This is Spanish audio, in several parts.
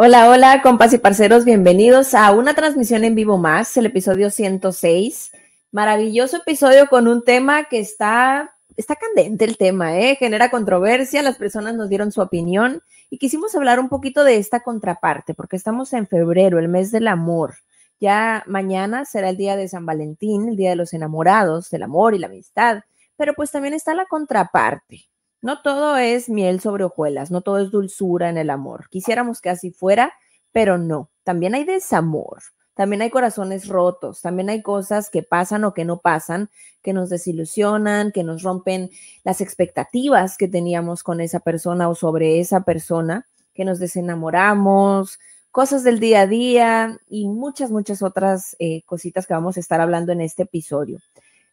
Hola, hola, compas y parceros, bienvenidos a una transmisión en vivo más, el episodio 106. Maravilloso episodio con un tema que está, está candente el tema, ¿eh? genera controversia, las personas nos dieron su opinión y quisimos hablar un poquito de esta contraparte, porque estamos en febrero, el mes del amor. Ya mañana será el día de San Valentín, el día de los enamorados, del amor y la amistad, pero pues también está la contraparte. No todo es miel sobre hojuelas, no todo es dulzura en el amor. Quisiéramos que así fuera, pero no. También hay desamor, también hay corazones rotos, también hay cosas que pasan o que no pasan, que nos desilusionan, que nos rompen las expectativas que teníamos con esa persona o sobre esa persona, que nos desenamoramos, cosas del día a día y muchas, muchas otras eh, cositas que vamos a estar hablando en este episodio.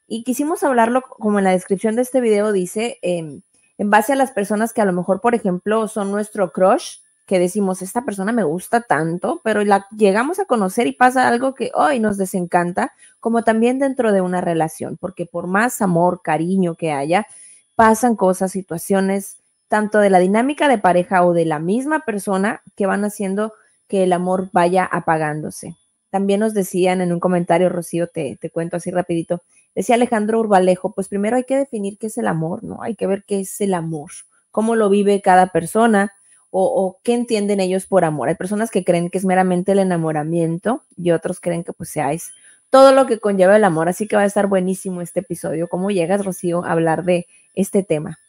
Y quisimos hablarlo, como en la descripción de este video dice, em, en base a las personas que a lo mejor, por ejemplo, son nuestro crush, que decimos, esta persona me gusta tanto, pero la llegamos a conocer y pasa algo que hoy nos desencanta, como también dentro de una relación, porque por más amor, cariño que haya, pasan cosas, situaciones, tanto de la dinámica de pareja o de la misma persona que van haciendo que el amor vaya apagándose. También nos decían en un comentario, Rocío, te, te cuento así rapidito, Decía Alejandro Urbalejo, pues primero hay que definir qué es el amor, ¿no? Hay que ver qué es el amor, cómo lo vive cada persona o, qué entienden ellos por amor. Hay personas que creen que es meramente el enamoramiento y otros creen que pues sea todo lo que conlleva el amor. Así que va a estar buenísimo este episodio. ¿Cómo llegas, Rocío, a hablar de este tema?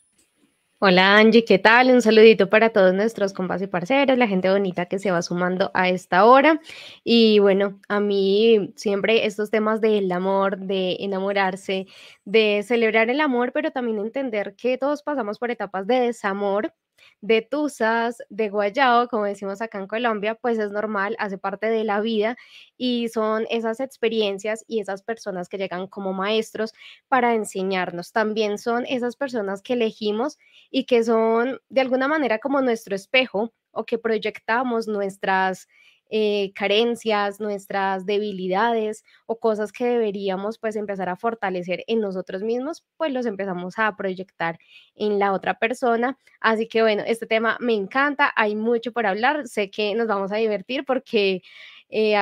Hola Angie, ¿qué tal? Un saludito para todos nuestros compas y parceros, la gente bonita que se va sumando a esta hora. Y bueno, a mí siempre estos temas del amor, de enamorarse, de celebrar el amor, pero también entender que todos pasamos por etapas de desamor de tusas, de guayao, como decimos acá en Colombia, pues es normal, hace parte de la vida y son esas experiencias y esas personas que llegan como maestros para enseñarnos. También son esas personas que elegimos y que son de alguna manera como nuestro espejo o que proyectamos nuestras eh, carencias, nuestras debilidades o cosas que deberíamos pues empezar a fortalecer en nosotros mismos, pues los empezamos a proyectar en la otra persona. Así que bueno, este tema me encanta, hay mucho por hablar, sé que nos vamos a divertir porque... Eh,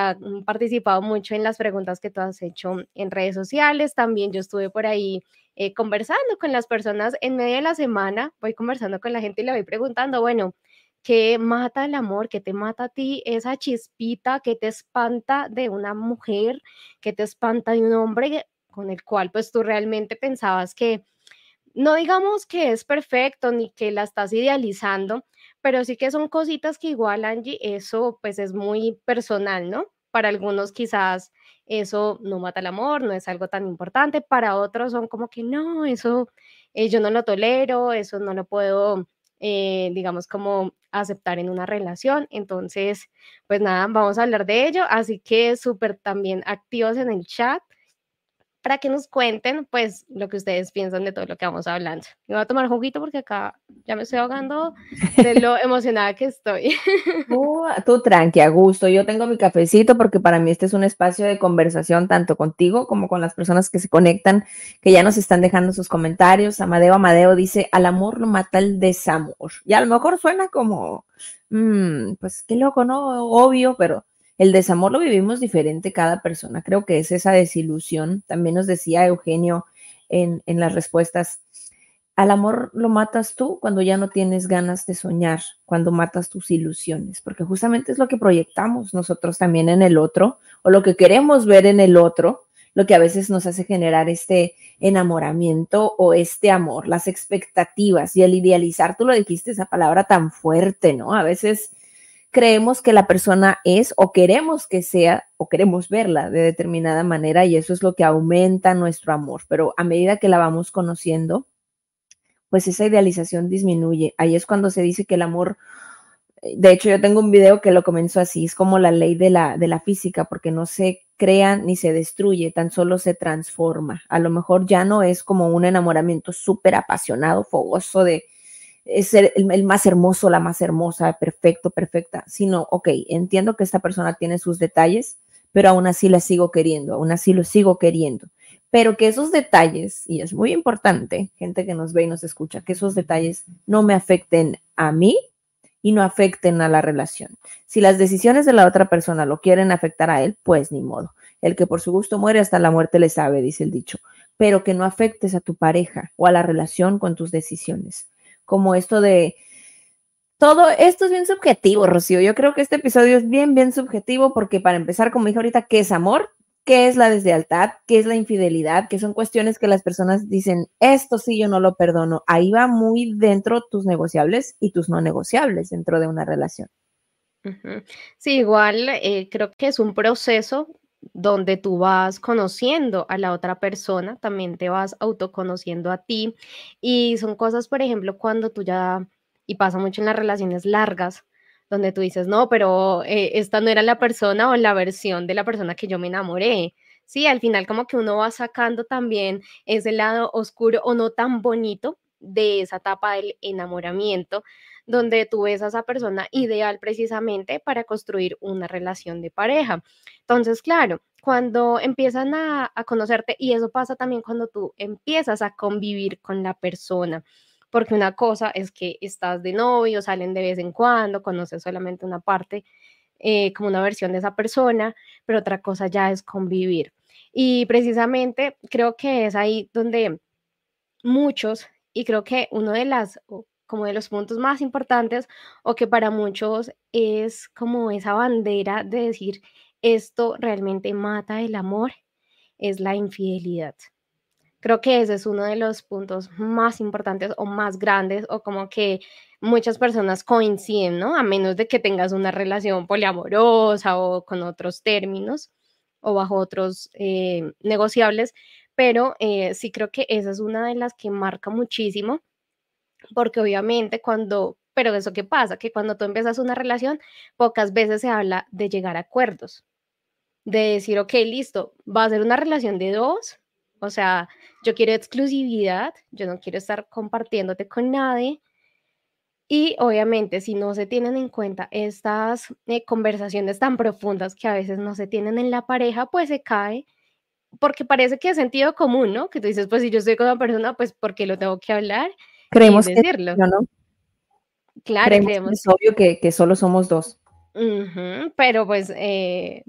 participado mucho en las preguntas que tú has hecho en redes sociales. También yo estuve por ahí eh, conversando con las personas en medio de la semana. Voy conversando con la gente y le voy preguntando, bueno, ¿Qué mata el amor? ¿Qué te mata a ti? Esa chispita que te espanta de una mujer, que te espanta de un hombre con el cual pues tú realmente pensabas que, no digamos que es perfecto ni que la estás idealizando, pero sí que son cositas que igual Angie, eso pues es muy personal, ¿no? Para algunos quizás eso no mata el amor, no es algo tan importante, para otros son como que no, eso eh, yo no lo tolero, eso no lo puedo eh, digamos, como aceptar en una relación. Entonces, pues nada, vamos a hablar de ello. Así que súper también activos en el chat para que nos cuenten, pues, lo que ustedes piensan de todo lo que vamos hablando. Me voy a tomar juguito porque acá ya me estoy ahogando de lo emocionada que estoy. Uh, tú tranqui, a gusto. Yo tengo mi cafecito porque para mí este es un espacio de conversación tanto contigo como con las personas que se conectan, que ya nos están dejando sus comentarios. Amadeo Amadeo dice, al amor lo mata el desamor. Y a lo mejor suena como, mm, pues qué loco, ¿no? Obvio, pero el desamor lo vivimos diferente cada persona. Creo que es esa desilusión. También nos decía Eugenio en, en las respuestas. Al amor lo matas tú cuando ya no tienes ganas de soñar, cuando matas tus ilusiones, porque justamente es lo que proyectamos nosotros también en el otro o lo que queremos ver en el otro, lo que a veces nos hace generar este enamoramiento o este amor, las expectativas y el idealizar, tú lo dijiste, esa palabra tan fuerte, ¿no? A veces creemos que la persona es o queremos que sea o queremos verla de determinada manera y eso es lo que aumenta nuestro amor. Pero a medida que la vamos conociendo, pues esa idealización disminuye. Ahí es cuando se dice que el amor de hecho, yo tengo un video que lo comenzó así, es como la ley de la, de la física, porque no se crea ni se destruye, tan solo se transforma. A lo mejor ya no es como un enamoramiento súper apasionado, fogoso de ser el, el, más hermoso, la más hermosa, perfecto, perfecta, sino, ok, entiendo que esta persona tiene sus detalles, pero aún así la sigo queriendo, aún así lo sigo queriendo. Pero que esos detalles, y es muy importante, gente que nos ve y nos escucha, que esos detalles no me afecten a mí y no afecten a la relación. Si las decisiones de la otra persona lo quieren afectar a él, pues ni modo. El que por su gusto muere hasta la muerte le sabe, dice el dicho. Pero que no afectes a tu pareja o a la relación con tus decisiones. Como esto de, todo esto es bien subjetivo, Rocío. Yo creo que este episodio es bien, bien subjetivo porque para empezar, como dije ahorita, ¿qué es amor? ¿Qué es la deslealtad? ¿Qué es la infidelidad? Que son cuestiones que las personas dicen, esto sí yo no lo perdono. Ahí va muy dentro tus negociables y tus no negociables dentro de una relación. Sí, igual eh, creo que es un proceso donde tú vas conociendo a la otra persona, también te vas autoconociendo a ti y son cosas, por ejemplo, cuando tú ya y pasa mucho en las relaciones largas, donde tú dices, no, pero eh, esta no era la persona o la versión de la persona que yo me enamoré. Sí, al final como que uno va sacando también ese lado oscuro o no tan bonito de esa etapa del enamoramiento, donde tú ves a esa persona ideal precisamente para construir una relación de pareja. Entonces, claro, cuando empiezan a, conocerte, y eso pasa también cuando tú empiezas a convivir con la persona, porque una cosa es que estás de novio, salen de vez en cuando, conoces solamente una parte, eh, como una versión de esa persona, pero otra cosa ya es convivir. Y precisamente creo que es ahí donde muchos, y creo que uno de las, como de los puntos más importantes, o que para muchos es como esa bandera de decir, esto realmente mata el amor, es la infidelidad. Creo que ese es uno de los puntos más importantes o más grandes o como que muchas personas coinciden, ¿no? A menos de que tengas una relación poliamorosa o con otros términos o bajo otros eh, negociables, pero eh, sí creo que esa es una de las que marca muchísimo, porque obviamente cuando, pero eso qué pasa, que cuando tú empiezas una relación, pocas veces se habla de llegar a acuerdos, de decir, ok, listo, va a ser una relación de dos, o sea, yo quiero exclusividad, yo no quiero estar compartiéndote con nadie. Y obviamente, si no se tienen en cuenta estas eh, conversaciones tan profundas que a veces no se tienen en la pareja, pues se cae, porque parece que es sentido común, ¿no? Que tú dices, pues si yo estoy con una persona, pues porque lo tengo que hablar. Creemos que ¿no? Claro, creemos, es obvio que, que solo somos dos pero pues eh,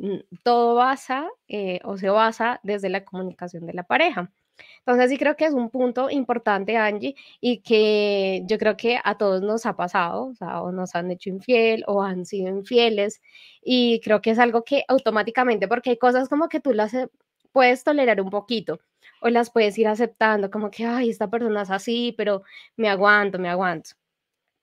todo basa eh, o se basa desde la comunicación de la pareja. Entonces sí creo que es un punto importante, Angie, y que yo creo que a todos nos ha pasado, o sea, o nos han hecho infiel o han sido infieles, y creo que es algo que automáticamente, porque hay cosas como que tú las eh, puedes tolerar un poquito o las puedes ir aceptando, como que, ay, esta persona es así, pero me aguanto, me aguanto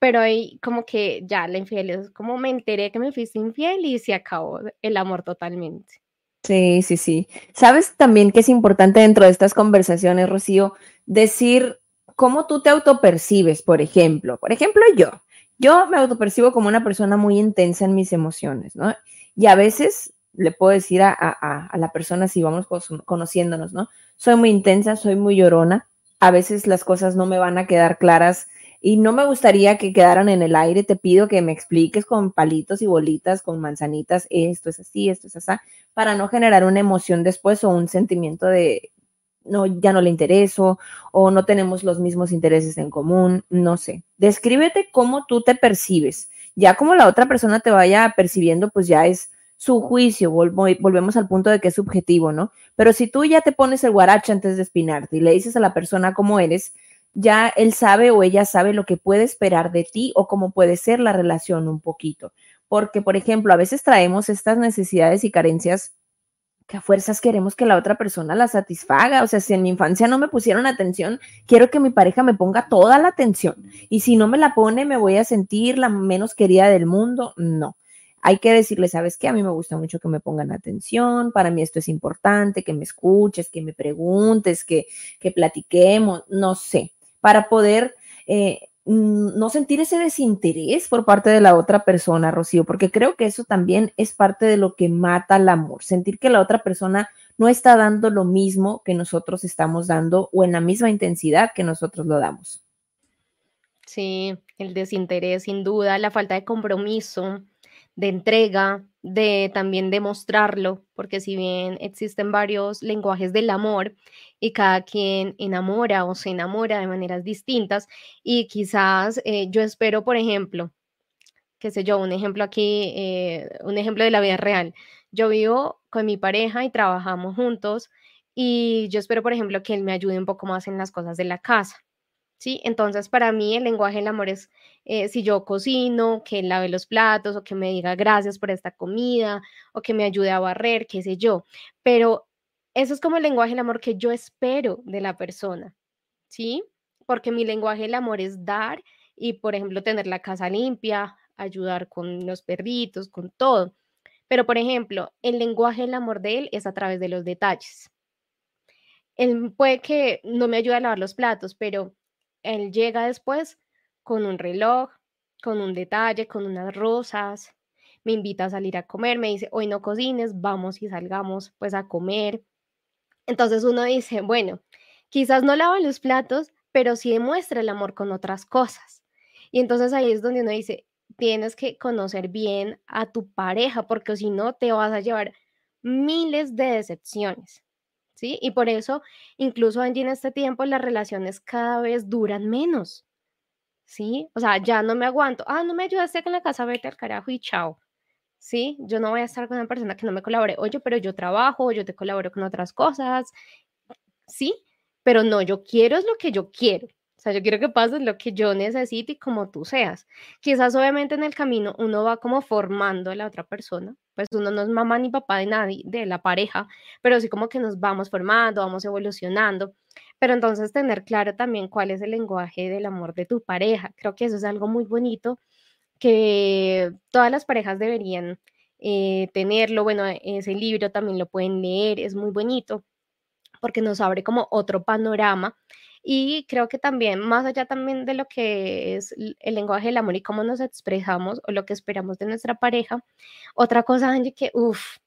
pero ahí como que ya la infidelidad es como me enteré que me fuiste infiel y se acabó el amor totalmente. Sí, sí, sí. Sabes también que es importante dentro de estas conversaciones, Rocío, decir cómo tú te autopercibes, por ejemplo. Por ejemplo, yo. Yo me autopercibo como una persona muy intensa en mis emociones, ¿no? Y a veces le puedo decir a, a, a la persona, si vamos conociéndonos, ¿no? Soy muy intensa, soy muy llorona. A veces las cosas no me van a quedar claras y no me gustaría que quedaran en el aire. Te pido que me expliques con palitos y bolitas, con manzanitas, esto es así, esto es así, para no generar una emoción después o un sentimiento de no, ya no le intereso o no tenemos los mismos intereses en común, no sé. Descríbete cómo tú te percibes. Ya como la otra persona te vaya percibiendo, pues ya es su juicio, volvemos al punto de que es subjetivo, ¿no? Pero si tú ya te pones el guarache antes de espinarte y le dices a la persona cómo eres, ya él sabe o ella sabe lo que puede esperar de ti o cómo puede ser la relación un poquito. Porque, por ejemplo, a veces traemos estas necesidades y carencias que a fuerzas queremos que la otra persona las satisfaga. O sea, si en mi infancia no me pusieron atención, quiero que mi pareja me ponga toda la atención. Y si no me la pone, me voy a sentir la menos querida del mundo. No. Hay que decirle, ¿sabes qué? A mí me gusta mucho que me pongan atención, para mí esto es importante, que me escuches, que me preguntes, que, que platiquemos, no sé para poder eh, mm, no sentir ese desinterés por parte de la otra persona, Rocío, porque creo que eso también es parte de lo que mata el amor, sentir que la otra persona no está dando lo mismo que nosotros estamos dando o en la misma intensidad que nosotros lo damos. Sí, el desinterés, sin duda, la falta de compromiso, de entrega, de también demostrarlo, porque si bien existen varios lenguajes del amor y cada quien enamora o se enamora de maneras distintas y quizás eh, yo espero, por ejemplo, qué sé yo, un ejemplo aquí, eh, un ejemplo de la vida real. Yo vivo con mi pareja y trabajamos juntos y yo espero, por ejemplo, que él me ayude un poco más en las cosas de la casa. ¿Sí? Entonces, para mí el lenguaje del amor es eh, si yo cocino, que lave los platos o que me diga gracias por esta comida o que me ayude a barrer, qué sé yo. Pero eso es como el lenguaje del amor que yo espero de la persona, ¿sí? Porque mi lenguaje del amor es dar y, por ejemplo, tener la casa limpia, ayudar con los perritos, con todo. Pero, por ejemplo, el lenguaje del amor de él es a través de los detalles. Él puede que no me ayude a lavar los platos, pero él llega después con un reloj, con un detalle, con unas rosas, me invita a salir a comer, me dice, hoy no cocines, vamos y salgamos pues a comer. Entonces uno dice, bueno, quizás no lava los platos, pero sí demuestra el amor con otras cosas. Y entonces ahí es donde uno dice, tienes que conocer bien a tu pareja, porque si no te vas a llevar miles de decepciones. Y por eso, incluso en este tiempo las relaciones cada vez duran menos, ¿sí? O sea, ya no me aguanto, ah, no me ayudaste con la casa, vete al carajo y chao, ¿sí? Yo no voy a estar con una persona que no me colabore, oye, pero yo trabajo, yo te colaboro con otras cosas, ¿sí? Pero no, yo quiero es lo que yo quiero, o sea, yo quiero que pases lo que yo necesite y como tú seas. Quizás obviamente en el camino uno va como formando a la otra persona, pues uno no es mamá ni papá de nadie, de la pareja, pero sí como que nos vamos formando, vamos evolucionando. Pero entonces tener claro también cuál es el lenguaje del amor de tu pareja. Creo que eso es algo muy bonito que todas las parejas deberían eh, tenerlo. Bueno, ese libro también lo pueden leer, es muy bonito porque nos abre como otro panorama y creo que también, más allá también de lo que es el lenguaje del amor y cómo nos expresamos o lo que esperamos de nuestra pareja, otra cosa, Angie, que uff,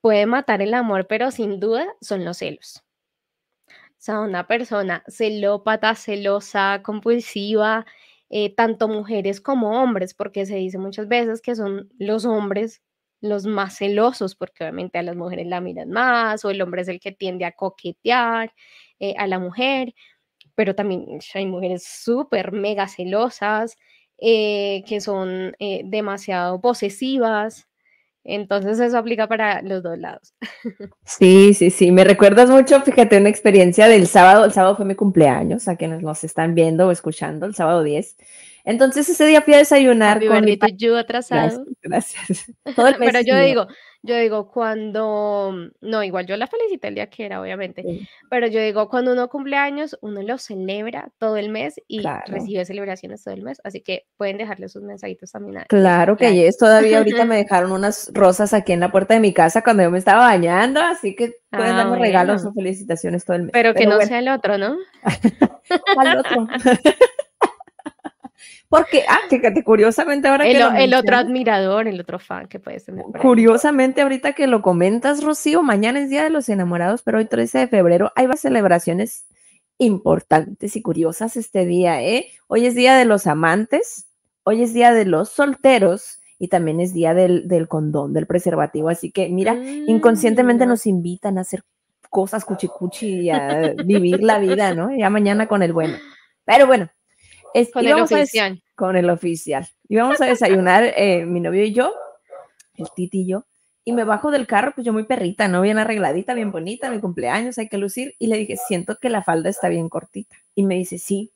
puede matar el amor, pero sin duda son los celos. O sea, una persona celópata, celosa, compulsiva, eh, tanto mujeres como hombres, porque se dice muchas veces que son los hombres los más celosos, porque obviamente a las mujeres la miran más, o el hombre es el que tiende a coquetear eh, a la mujer, pero también hay mujeres súper mega celosas, eh, que son eh, demasiado posesivas. Entonces eso aplica para los dos lados. Sí, sí, sí. Me recuerdas mucho, fíjate, una experiencia del sábado. El sábado fue mi cumpleaños, a quienes nos están viendo o escuchando, el sábado 10. Entonces ese día fui a desayunar con mi yo atrasado. Gracias. Pero yo digo, yo digo, cuando, no, igual yo la felicité el día que era, obviamente, pero yo digo, cuando uno cumple años, uno lo celebra todo el mes y recibe celebraciones todo el mes, así que pueden dejarle sus mensajitos también. claro que es, todavía ahorita me dejaron unas rosas aquí en la puerta de mi casa cuando yo me estaba bañando, así que pueden ah, darme regalos o felicitaciones todo el mes. Pero, que no sea el otro, ¿no? ¿Cuál otro? Porque, ah, fíjate, curiosamente ahora el, que el otro admirador, el otro fan que puede tener. Curiosamente ahorita que lo comentas, Rocío, mañana es Día de los Enamorados, pero hoy 13 de febrero hay varias celebraciones importantes y curiosas este día, ¿eh? Hoy es Día de los Amantes, hoy es Día de los Solteros y también es Día del, del condón, del preservativo. Así que, mira, inconscientemente mm. nos invitan a hacer cosas cuchicuchi y a vivir la vida, ¿no? Ya mañana con el bueno. Pero bueno, con el oficial. con el oficial. Íbamos a desayunar eh, mi novio y yo, el Titi y yo, y me bajo del carro, pues yo muy perrita, ¿no? Bien arregladita, bien bonita, mi cumpleaños, hay que lucir. Y le dije, siento que la falda está bien cortita. Y me dice, sí,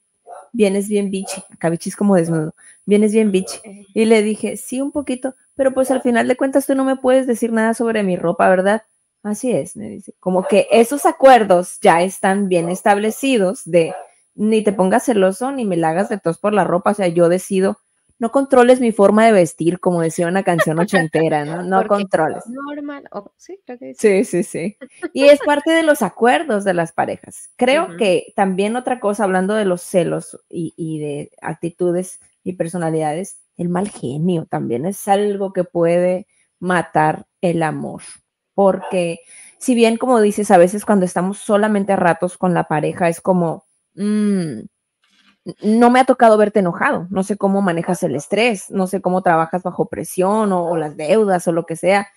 vienes bien bichi. Acá bichi es como desnudo. Vienes bien bichi. Y le dije, sí, un poquito, pero pues al final de cuentas tú no me puedes decir nada sobre mi ropa, ¿verdad? Así es, me dice. Como que esos acuerdos ya están bien establecidos de ni te pongas celoso ni me la hagas de tos por la ropa, o sea, yo decido no controles mi forma de vestir, como decía una canción ochentera, ¿no? No controles. Normal. sí, sí, sí, sí. Y es parte de los acuerdos de las parejas. Creo que también otra cosa, hablando de los celos y, y de actitudes y personalidades, el mal genio también es algo que puede matar el amor. Porque si bien, como dices, a veces cuando estamos solamente a ratos con la pareja es como, mmm, no me ha tocado verte enojado, no sé cómo manejas el estrés, no sé cómo trabajas bajo presión o, las deudas o lo que sea,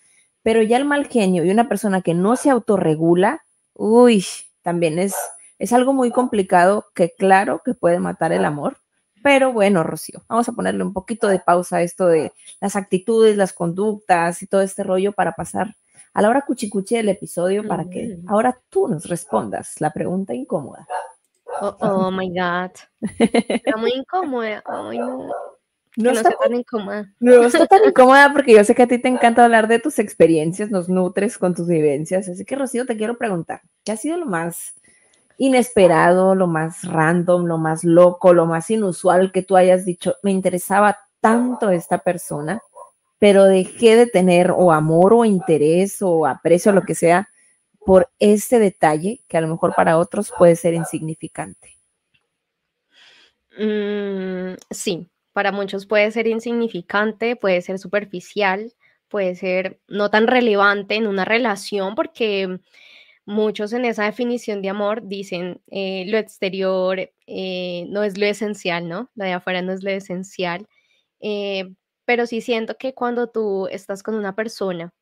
pero ya el mal genio y una persona que no se autorregula, uy, también es, es algo muy complicado que claro que puede matar el amor. Pero bueno, Rocío, vamos a ponerle un poquito de pausa a esto de las actitudes, las conductas y todo este rollo para pasar a la hora cuchicuchi del episodio para que ahora tú nos respondas la pregunta incómoda. Oh, oh my God. Está muy incómoda. no. está tan incómoda. No está tan incómoda porque yo sé que a ti te encanta hablar de tus experiencias, nos nutres con tus vivencias. Así que, Rocío, te quiero preguntar, ¿qué ha sido lo más inesperado, lo más random, lo más loco, lo más inusual que tú hayas dicho? Me interesaba tanto esta persona, pero dejé de tener o amor o interés o aprecio, lo que sea, por ese detalle que a lo mejor para otros puede ser insignificante. Mm, sí, para muchos puede ser insignificante, puede ser superficial, puede ser no tan relevante en una relación porque muchos en esa definición de amor dicen eh, lo exterior eh, no es lo esencial, ¿no? Lo de afuera no es lo esencial. Eh, pero sí siento que cuando tú estás con una persona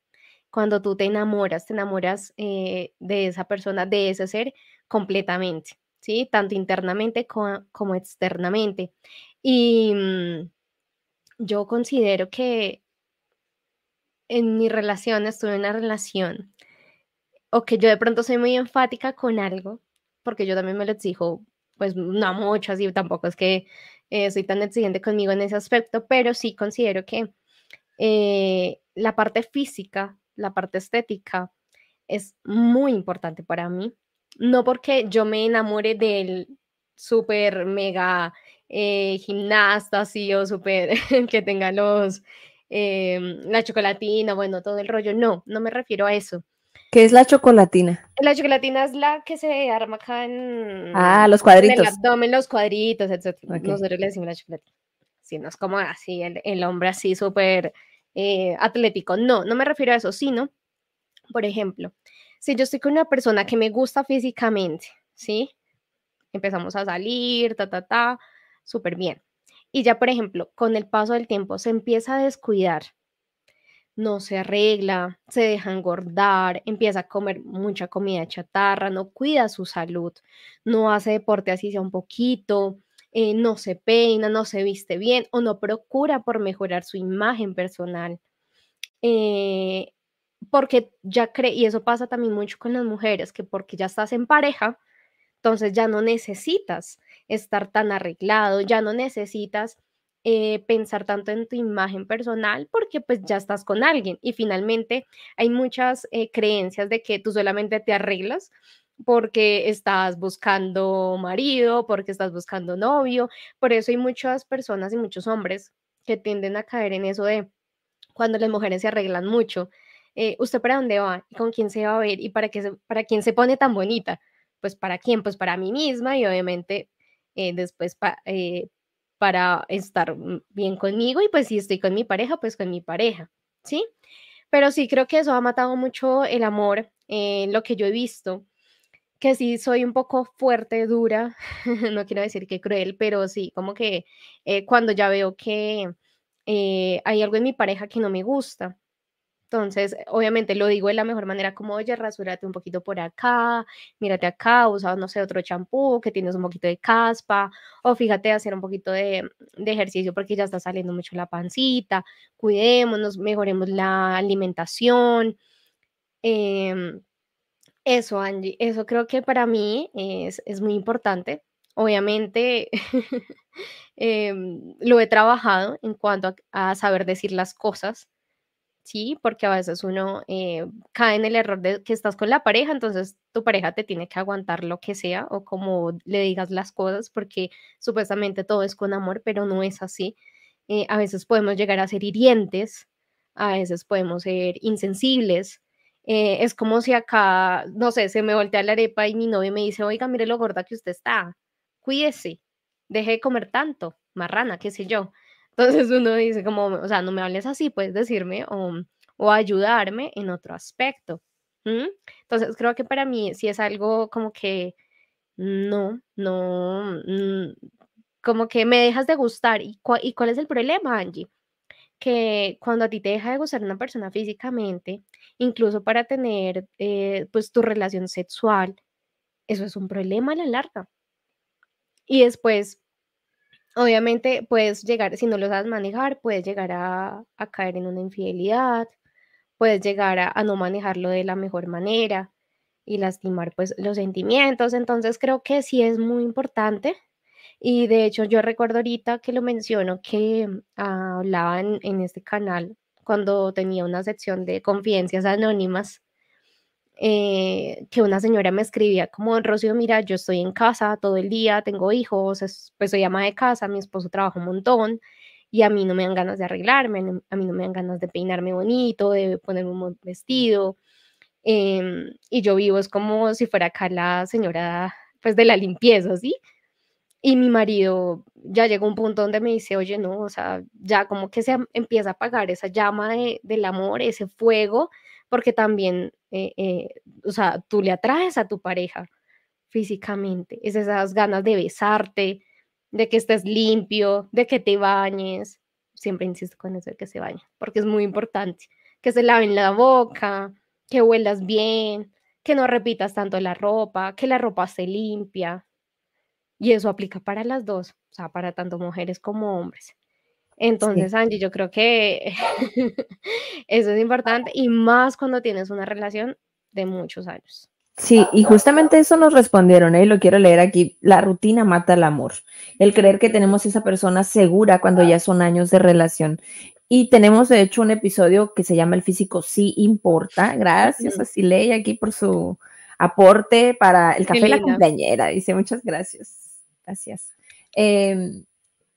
cuando tú te enamoras, te enamoras eh, de esa persona, de ese ser completamente, ¿sí? Tanto internamente como, externamente. Y mm, yo considero que en mi relación, estuve en una relación, o que yo de pronto soy muy enfática con algo, porque yo también me lo exijo, pues no mucho, así tampoco es que eh, soy tan exigente conmigo en ese aspecto, pero sí considero que eh, la parte física la parte estética es muy importante para mí. No porque yo me enamore del súper mega eh, gimnasta, así o súper que tenga los, em, la chocolatina, bueno, todo el rollo. No, no me refiero a eso. ¿Qué es la chocolatina? La chocolatina es la que se arma acá en... Ah, los cuadritos. En el abdomen, los cuadritos, etc. Nosotros le decimos la chocolatina. Sí, no es como así, el, el hombre así súper eh, atlético. No, no me refiero a eso, sino, por ejemplo, si yo estoy con una persona que me gusta físicamente, ¿sí? Empezamos a salir, ta, ta, ta, súper bien. Y ya, por ejemplo, con el paso del tiempo se empieza a descuidar, no se arregla, se deja engordar, empieza a comer mucha comida chatarra, no cuida su salud, no hace deporte así sea un poquito, eh, no se peina, no se viste bien o no procura por mejorar su imagen personal. Eh, porque ya cree, y eso pasa también mucho con las mujeres, que porque ya estás en pareja, entonces ya no necesitas estar tan arreglado, ya no necesitas eh, pensar tanto en tu imagen personal porque pues ya estás con alguien y finalmente hay muchas creencias de que tú solamente te arreglas porque estás buscando marido, porque estás buscando novio. Por eso hay muchas personas y muchos hombres que tienden a caer en eso de cuando las mujeres se arreglan mucho. Eh, ¿Usted para dónde va? ¿Y con quién se va a ver? ¿Y para, qué para quién se pone tan bonita? Pues para quién? Pues para mí misma y obviamente eh, después eh, para estar bien conmigo y pues si estoy con mi pareja, pues con mi pareja, ¿sí? Pero sí creo que eso ha matado mucho el amor, lo que yo he visto que sí soy un poco fuerte, dura, no quiero decir que cruel, pero sí, como que eh, cuando ya veo que eh, hay algo en mi pareja que no me gusta. Entonces, obviamente lo digo de la mejor manera, como, oye, rasúrate un poquito por acá, mírate acá, usa, no sé, otro champú, que tienes un poquito de caspa, o fíjate hacer un poquito de, ejercicio porque ya está saliendo mucho la pancita, cuidémonos, mejoremos la alimentación. Eh, eso, Angie, eso creo que para mí es, muy importante. Obviamente em, lo he trabajado en cuanto a, saber decir las cosas, ¿sí? Porque a veces uno eh, cae en el error de que estás con la pareja, entonces tu pareja te tiene que aguantar lo que sea o como le digas las cosas, porque supuestamente todo es con amor, pero no es así. eh, a veces podemos llegar a ser hirientes, a veces podemos ser insensibles. Eh, es como si acá, no sé, se me voltea la arepa y mi novio me dice, oiga, mire lo gorda que usted está, cuídese, deje de comer tanto, marrana, qué sé yo. Entonces uno dice como, o sea, no me hables así, puedes decirme o, o ayudarme en otro aspecto. Entonces creo que para mí sí es algo como que no, no, mm, como que me dejas de gustar. ¿Y, ¿Y cuál es el problema, Angie? Que cuando a ti te deja de gustar una persona físicamente, incluso para tener eh, pues tu relación sexual, eso es un problema a la larga. Y después, obviamente, puedes llegar, si no lo sabes manejar, puedes llegar a, caer en una infidelidad, puedes llegar a, a, no manejarlo de la mejor manera y lastimar pues los sentimientos. Entonces creo que sí es muy importante y de hecho, yo recuerdo ahorita que lo menciono que hablaba en, este canal cuando tenía una sección de confidencias anónimas, eh, que una señora me escribía como, Rocío, mira, yo estoy en casa todo el día, tengo hijos, pues soy ama de casa, mi esposo trabaja un montón y a mí no me dan ganas de arreglarme, a mí no me dan ganas de peinarme bonito, de ponerme un vestido. Em, y yo vivo es como si fuera acá la señora pues de la limpieza, ¿sí? Y mi marido ya llegó a un punto donde me dice, oye, no, o sea, ya como que se empieza a apagar esa llama del amor, ese fuego, porque también, eh, eh, o sea, tú le atraes a tu pareja físicamente, es esas ganas de besarte, de que estés limpio, de que te bañes. Siempre insisto con eso de que se bañe, porque es muy importante, que se laven la boca, que huelas bien, que no repitas tanto la ropa, que la ropa se limpia, y eso aplica para las dos, o sea, para tanto mujeres como hombres. Entonces, Angie, yo creo que eso es importante y más cuando tienes una relación de muchos años. Sí, y justamente eso nos respondieron, ¿eh? lo quiero leer aquí. La rutina mata el amor. El creer que tenemos esa persona segura cuando ya son años de relación. Y tenemos, de hecho, un episodio que se llama El físico sí importa. Gracias a Siley aquí por su aporte para el café de la compañera. Dice, muchas gracias. Gracias. Em,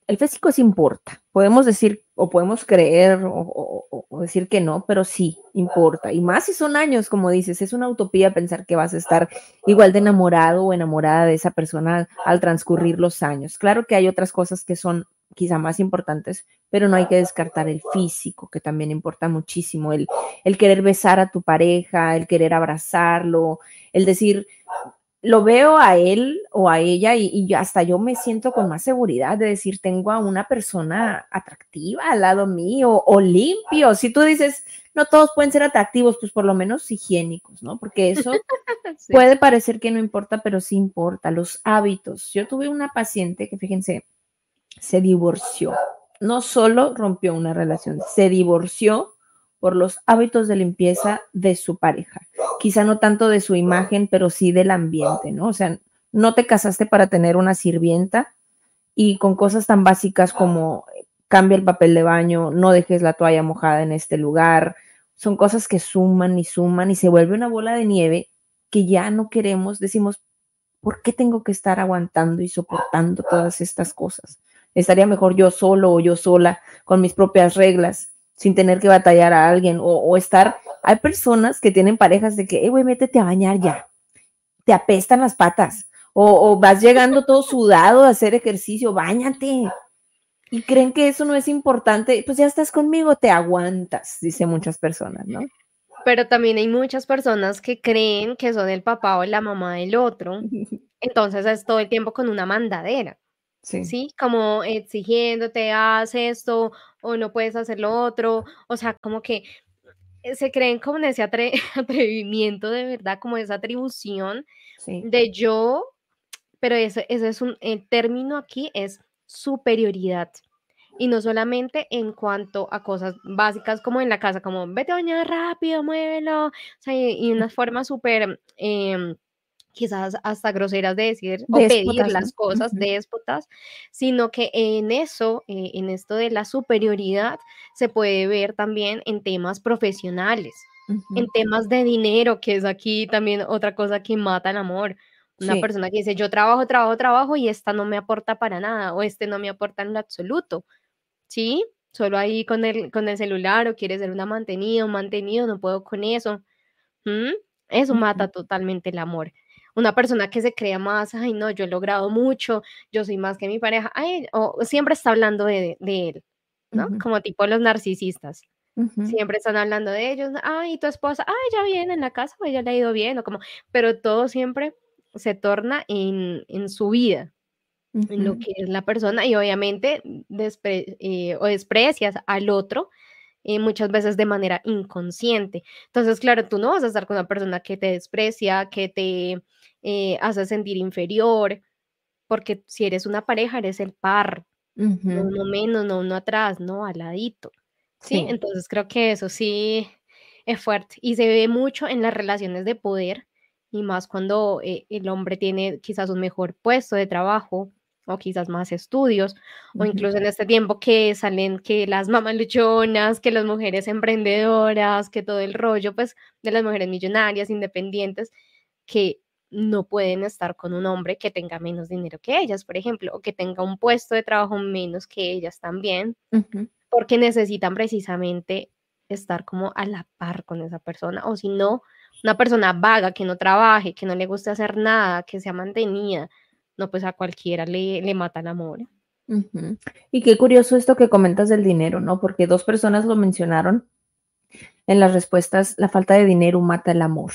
el físico sí importa. Podemos decir o podemos creer o, decir que no, pero sí importa. Y más si son años, como dices, es una utopía pensar que vas a estar igual de enamorado o enamorada de esa persona al transcurrir los años. Claro que hay otras cosas que son quizá más importantes, pero no hay que descartar el físico, que también importa muchísimo, el, el querer besar a tu pareja, el querer abrazarlo, el decir, lo veo a él o a ella y, hasta yo me siento con más seguridad de decir, tengo a una persona atractiva al lado mío o limpio. Si tú dices, no todos pueden ser atractivos, pues por lo menos higiénicos, ¿no? Porque eso puede parecer que no importa, pero sí importa. Los hábitos. Yo tuve una paciente que, fíjense, se divorció. No solo rompió una relación, se divorció por los hábitos de limpieza de su pareja. Quizá no tanto de su imagen, pero sí del ambiente, ¿no? O sea, no te casaste para tener una sirvienta y con cosas tan básicas como cambia el papel de baño, no dejes la toalla mojada en este lugar, son cosas que suman y suman y se vuelve una bola de nieve que ya no queremos, decimos, ¿por qué tengo que estar aguantando y soportando todas estas cosas? Estaría mejor yo solo o yo sola con mis propias reglas sin tener que batallar a alguien o, estar. Hay personas que tienen parejas de que, eh, güey, métete a bañar ya. Te apestan las patas. O, vas llegando todo sudado a hacer ejercicio, bañate. Y creen que eso no es importante. Pues ya estás conmigo, te aguantas, dice muchas personas, ¿no? Pero también hay muchas personas que creen que son el papá o la mamá del otro. Entonces es todo el tiempo con una mandadera. Sí. Como exigiéndote, haz esto o no puedes hacer lo otro. O sea, como que eh, se creen como en ese atrevimiento de verdad, como esa atribución de yo, pero ese, ese es un, el término aquí es superioridad. Y no solamente en cuanto a cosas básicas como en la casa, como vete a bañar rápido, muévelo, o sea, y, una forma súper em, quizás hasta groseras de decir o pedir las cosas, déspotas, sino que en eso, eh, en esto de la superioridad, se puede ver también en temas profesionales, en temas de dinero, que es aquí también otra cosa que mata el amor. Una persona que dice, yo trabajo, trabajo, trabajo y esta no me aporta para nada o este no me aporta en lo absoluto. ¿sí? Solo ahí con el, con el celular o quiere ser una mantenida, un mantenido, no puedo con eso. Eso mata totalmente el amor. Una persona que se crea más, ay, no, yo he logrado mucho, yo soy más que mi pareja, ay, o siempre está hablando de, él, ¿no? Como tipo los narcisistas. Siempre están hablando de ellos, ay, tu esposa, ay, ya viene en la casa, pues ya le ha ido bien, o como, pero todo siempre se torna en, en su vida, en lo que es la persona, y obviamente eh, o desprecias al otro eh, muchas veces de manera inconsciente. Entonces, claro, tú no vas a estar con una persona que te desprecia, que te eh, hace sentir inferior, porque si eres una pareja, eres el par, no uno menos, no uno atrás, no al ladito. ¿sí? Entonces creo que eso sí es fuerte y se ve mucho en las relaciones de poder y más cuando eh, el hombre tiene quizás un mejor puesto de trabajo o quizás más estudios, o incluso en este tiempo que salen que las mamás luchonas, que las mujeres emprendedoras, que todo el rollo, pues, de las mujeres millonarias, independientes, que no pueden estar con un hombre que tenga menos dinero que ellas, por ejemplo, o que tenga un puesto de trabajo menos que ellas también, porque necesitan precisamente estar como a la par con esa persona, o si no, una persona vaga que no trabaje, que no le guste hacer nada, que sea mantenida, no, pues a cualquiera le, le mata el amor. Y qué curioso esto que comentas del dinero, ¿no? Porque dos personas lo mencionaron en las respuestas, la falta de dinero mata el amor.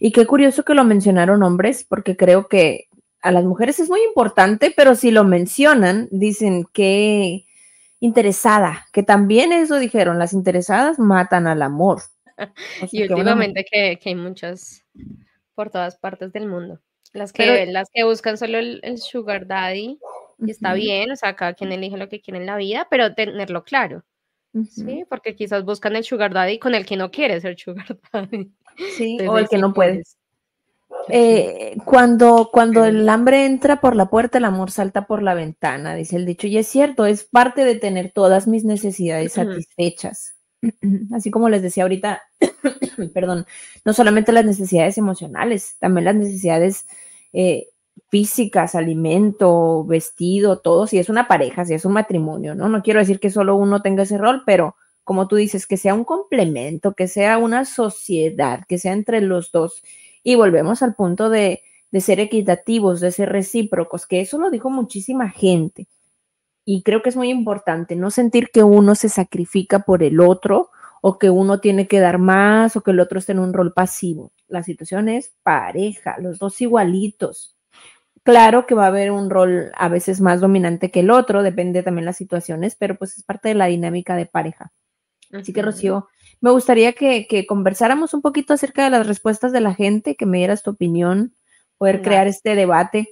Y qué curioso que lo mencionaron hombres, porque creo que a las mujeres es muy importante, pero si lo mencionan, dicen que interesada, que también eso dijeron, las interesadas matan al amor. y últimamente que, hay muchas por todas partes del mundo. Las que, las que buscan solo el, sugar daddy, está bien, o sea, cada quien elige lo que quiere en la vida, pero tenerlo claro. Sí, porque quizás buscan el sugar daddy con el que no quiere ser sugar daddy. Sí, o el que no puede. Eh, cuando, cuando el hambre entra por la puerta, el amor salta por la ventana, dice el dicho. Y es cierto, es parte de tener todas mis necesidades satisfechas. Así como les decía ahorita, perdón, no solamente las necesidades emocionales, también las necesidades eh, físicas, alimento, vestido, todo, si es una pareja, si es un matrimonio, ¿no? No quiero decir que solo uno tenga ese rol, pero como tú dices, que sea un complemento, que sea una sociedad, que sea entre los dos. Y volvemos al punto de, de ser equitativos, de ser recíprocos, que eso lo dijo muchísima gente. Y creo que es muy importante no sentir que uno se sacrifica por el otro o que uno tiene que dar más o que el otro esté en un rol pasivo. La situación es pareja, los dos igualitos. Claro que va a haber un rol a veces más dominante que el otro, depende también de las situaciones, pero pues es parte de la dinámica de pareja. Así que, Rocío, me gustaría que, conversáramos un poquito acerca de las respuestas de la gente, que me dieras tu opinión, poder crear este debate,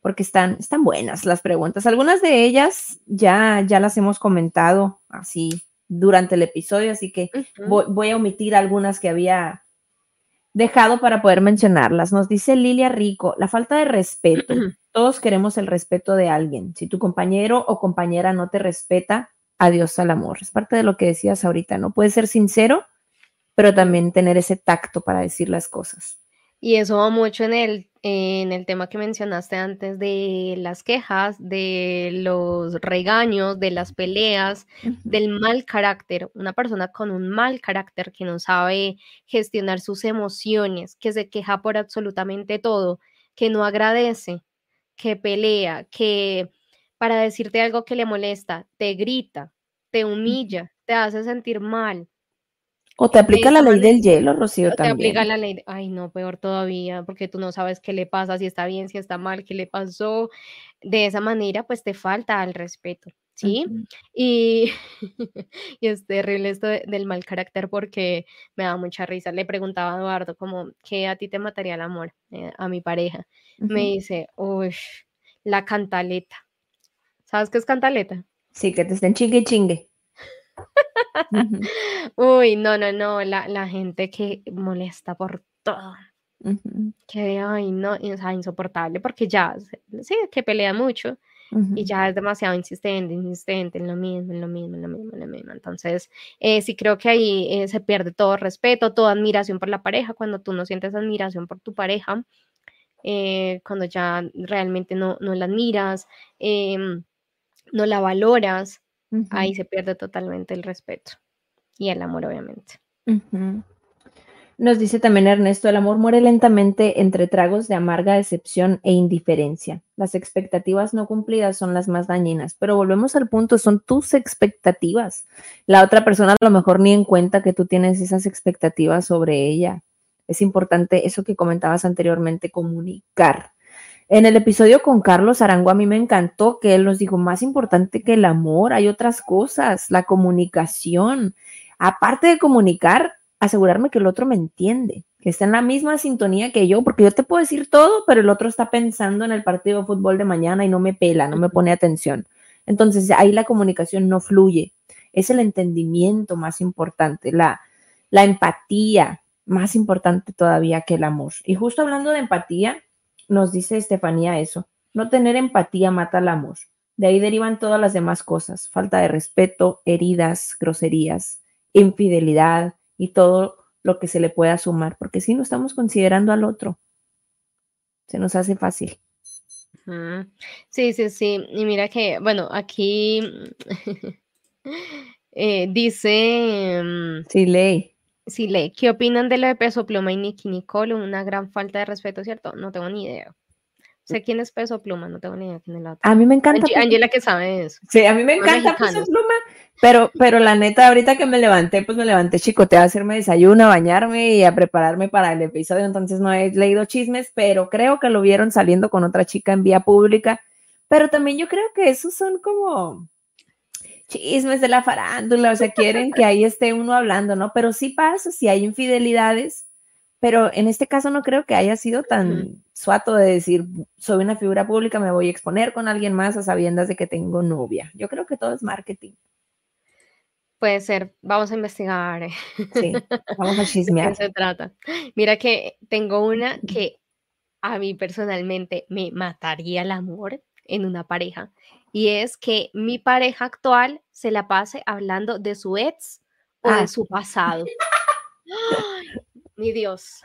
porque están, están buenas las preguntas. Algunas de ellas ya, ya las hemos comentado así durante el episodio, así que voy, a omitir algunas que había dejado para poder mencionarlas. Nos dice Lilia Rico, la falta de respeto. Todos queremos el respeto de alguien. Si tu compañero o compañera no te respeta, adiós al amor. Es parte de lo que decías ahorita, ¿no? Puedes ser sincero, pero también tener ese tacto para decir las cosas. Y eso va mucho en el, en el tema que mencionaste antes de las quejas, de los regaños, de las peleas, del mal carácter. Una persona con un mal carácter que no sabe gestionar sus emociones, que se queja por absolutamente todo, que no agradece, que pelea, que para decirte algo que le molesta, te grita, te humilla, te hace sentir mal. O te aplica la ley del hielo, Rocío, también. Te aplica la ley, ay no, peor todavía, porque tú no sabes qué le pasa, si está bien, si está mal, qué le pasó. De esa manera, pues te falta al respeto, ¿sí? y, y, es terrible esto del mal carácter porque me da mucha risa. Le preguntaba a Eduardo como, ¿qué a ti te mataría el amor? Eh, a mi pareja. Me dice, uy, la cantaleta. ¿Sabes qué es cantaleta? Sí, que te estén chingue chingue. Uy, no, no, no, la, gente que molesta por todo. Que, ay, no, o sea, insoportable, porque ya, sí, que pelea mucho y ya es demasiado insistente, insistente en lo mismo, en lo mismo, en lo mismo, en lo mismo. Entonces, eh, sí creo que ahí eh, se pierde todo respeto, toda admiración por la pareja, cuando tú no sientes admiración por tu pareja, eh, cuando ya realmente no, no la admiras, em, no la valoras, ahí se pierde totalmente el respeto y el amor, obviamente. Nos dice también Ernesto, el amor muere lentamente entre tragos de amarga decepción e indiferencia. Las expectativas no cumplidas son las más dañinas, pero volvemos al punto, son tus expectativas. La otra persona a lo mejor ni en cuenta que tú tienes esas expectativas sobre ella. Es importante eso que comentabas anteriormente, comunicar. En el episodio con Carlos Arango a mí me encantó que él nos dijo, más importante que el amor, hay otras cosas, la comunicación. Aparte de comunicar, asegurarme que el otro me entiende, que está en la misma sintonía que yo, porque yo te puedo decir todo, pero el otro está pensando en el partido de fútbol de mañana y no me pela, no me pone atención. Entonces ahí la comunicación no fluye. Es el entendimiento más importante, la, la empatía más importante todavía que el amor. Y justo hablando de empatía, nos dice Estefanía eso. No tener empatía mata el amor. De ahí derivan todas las demás cosas. Falta de respeto, heridas, groserías, infidelidad, y todo lo que se le pueda sumar, porque si no estamos considerando al otro, se nos hace fácil. Sí, sí, sí. Y mira que, bueno, aquí eh, dice... Mm, sí, ley. Sí. ¿Qué opinan de lo de Peso Pluma y Nicky Nicole? Una gran falta de respeto, ¿cierto? No tengo ni idea sé quién es Peso Pluma, no tengo ni idea quién es la otra. A mí me encanta. Angela que sabe eso. Sí, a mí me encanta Peso Pluma, pero, pero la neta, ahorita que me levanté, pues me levanté chicote a hacerme desayuno, a bañarme y a prepararme para el episodio, entonces no he leído chismes, pero creo que lo vieron saliendo con otra chica en vía pública, pero también yo creo que esos son como chismes de la farándula, o sea, quieren que ahí esté uno hablando, ¿no? Pero sí pasa, si hay infidelidades, pero en este caso no creo que haya sido tan suato de decir, soy una figura pública, me voy a exponer con alguien más a sabiendas de que tengo novia. Yo creo que todo es marketing. Puede ser, vamos a investigar. Sí, vamos a chismear. ¿De qué se trata? Mira que tengo una que a mí personalmente me mataría el amor en una pareja y es que mi pareja actual se la pase hablando de su ex o de ah. su pasado. mi Dios.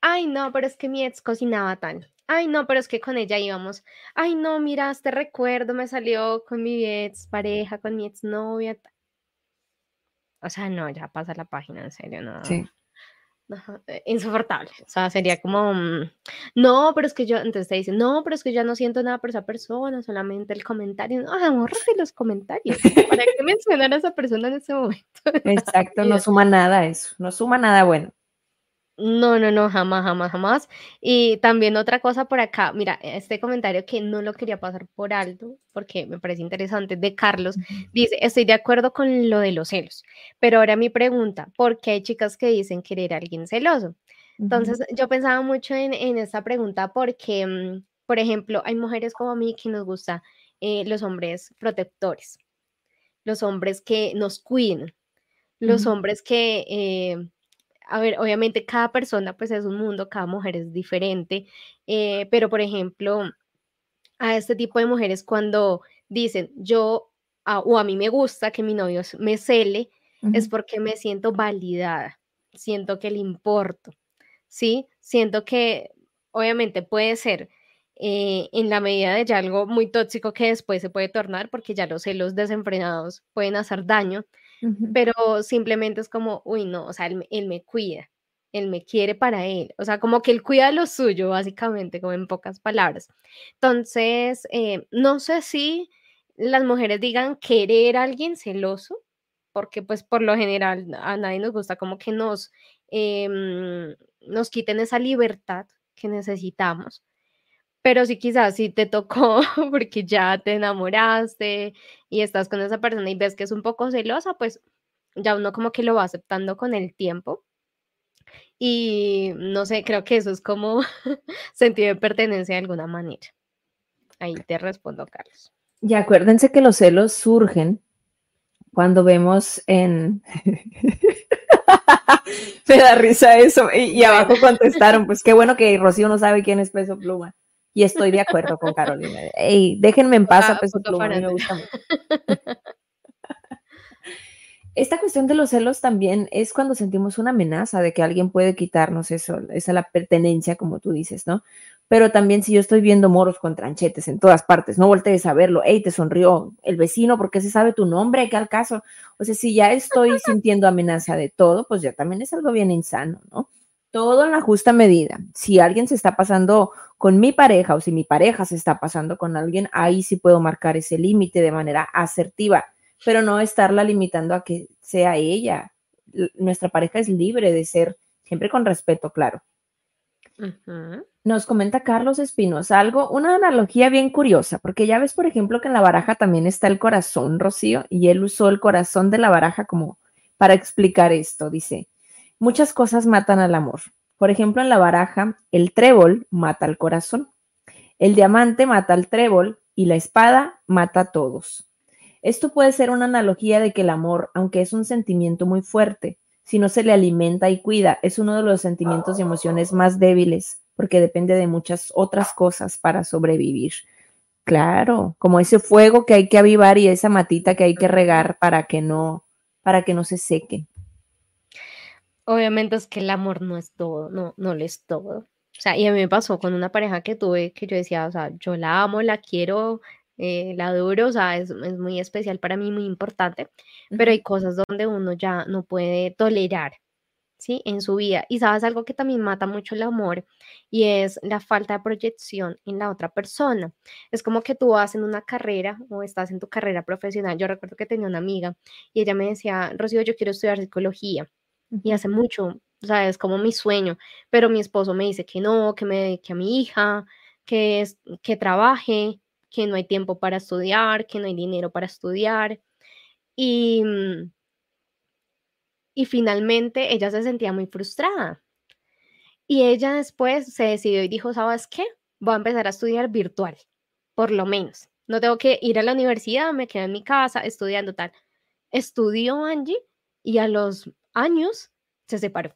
Ay, no, pero es que mi ex cocinaba tal. Ay, no, pero es que con ella íbamos. Ay, no, mira, este recuerdo me salió con mi ex pareja, con mi ex novia. O sea, no, ya pasa la página, en serio, no. Sí. Eh, insoportable. O sea, sería como, mm, no, pero es que yo, entonces te dicen, no, pero es que yo no siento nada por esa persona, solamente el comentario. No, amórrate los comentarios. ¿Para qué mencionar a esa persona en ese momento? Exacto, no suma nada eso, no suma nada bueno. No, no, no, jamás, jamás, jamás. Y también otra cosa por acá, mira, este comentario que no lo quería pasar por alto, porque me parece interesante, de Carlos, dice, estoy de acuerdo con lo de los celos, pero ahora mi pregunta, ¿por qué hay chicas que dicen querer a alguien celoso? Entonces, yo pensaba mucho en, esta pregunta porque, mm, por ejemplo, hay mujeres como a mí que nos gusta eh, los hombres protectores, los hombres que nos cuiden, los hombres que... Eh, a ver, obviamente cada persona pues es un mundo, cada mujer es diferente, eh, pero por ejemplo, a este tipo de mujeres cuando dicen yo o a mí me gusta que mi novio me cele, es porque me siento validada, siento que le importo, ¿sí? Siento que obviamente puede ser eh, en la medida de ya algo muy tóxico que después se puede tornar porque ya los celos desenfrenados pueden hacer daño, pero simplemente es como, uy, no, o sea, él, me cuida, él me quiere para él, o sea, como que él cuida lo suyo, básicamente, como en pocas palabras. Entonces, eh, no sé si las mujeres digan querer a alguien celoso, porque pues por lo general a nadie nos gusta como que nos, em, nos quiten esa libertad que necesitamos pero sí quizás si te tocó porque ya te enamoraste y estás con esa persona y ves que es un poco celosa, pues ya uno como que lo va aceptando con el tiempo. Y no sé, creo que eso es como sentido de pertenencia de alguna manera. Ahí te respondo, Carlos. Y acuérdense que los celos surgen cuando vemos en... Me da risa eso. Y, y, abajo contestaron, pues qué bueno que Rocío no sabe quién es Peso Pluma. Y estoy de acuerdo con Carolina. Ey, déjenme en paz Pluma, me gusta esta cuestión de los celos también es cuando sentimos una amenaza de que alguien puede quitarnos eso, esa la pertenencia, como tú dices, ¿no? Pero también si yo estoy viendo moros con tranchetes en todas partes, no voltees a verlo, hey, te sonrió el vecino porque se sabe tu nombre, ¿qué al caso? O sea, si ya estoy sintiendo amenaza de todo, pues ya también es algo bien insano, ¿no? Todo en la justa medida. Si alguien se está pasando con mi pareja o si mi pareja se está pasando con alguien, ahí sí puedo marcar ese límite de manera asertiva pero no estarla limitando a que sea ella. Nuestra pareja es libre de ser, siempre con respeto, claro. Nos comenta Carlos Espinosa algo, una analogía bien curiosa, porque ya ves, por ejemplo, que en la baraja también está el corazón, Rocío, y él usó el corazón de la baraja como para explicar esto. Dice, muchas cosas matan al amor. Por ejemplo, en la baraja, el trébol mata al corazón, el diamante mata al trébol y la espada mata a todos. Esto puede ser una analogía de que el amor, aunque es un sentimiento muy fuerte, si no se le alimenta y cuida, es uno de los sentimientos y emociones más débiles, porque depende de muchas otras cosas para sobrevivir. Claro, como ese fuego que hay que avivar y esa matita que hay que regar para que no, para que no se seque. Obviamente es que el amor no es todo, no, no lo es todo. O sea, y a mí me pasó con una pareja que tuve que yo decía, o sea, yo la amo, la quiero, eh, la adoro, o sea, es, muy especial para mí, muy importante, pero hay cosas donde uno ya no puede tolerar, ¿sí? En su vida. Y sabes algo que también mata mucho el amor y es la falta de proyección en la otra persona. Es como que tú vas en una carrera o estás en tu carrera profesional. Yo recuerdo que tenía una amiga y ella me decía, Rocío, yo quiero estudiar psicología. Y hace mucho, o sea, es como mi sueño, pero mi esposo me dice que no, que me dedique a mi hija, que, es, que trabaje, que no hay tiempo para estudiar, que no hay dinero para estudiar. Y, mm, y finalmente ella se sentía muy frustrada. Y ella después se decidió y dijo, ¿sabes qué? Voy a empezar a estudiar virtual, por lo menos. No tengo que ir a la universidad, me quedo en mi casa estudiando tal. Estudió Angie y a los años se separó.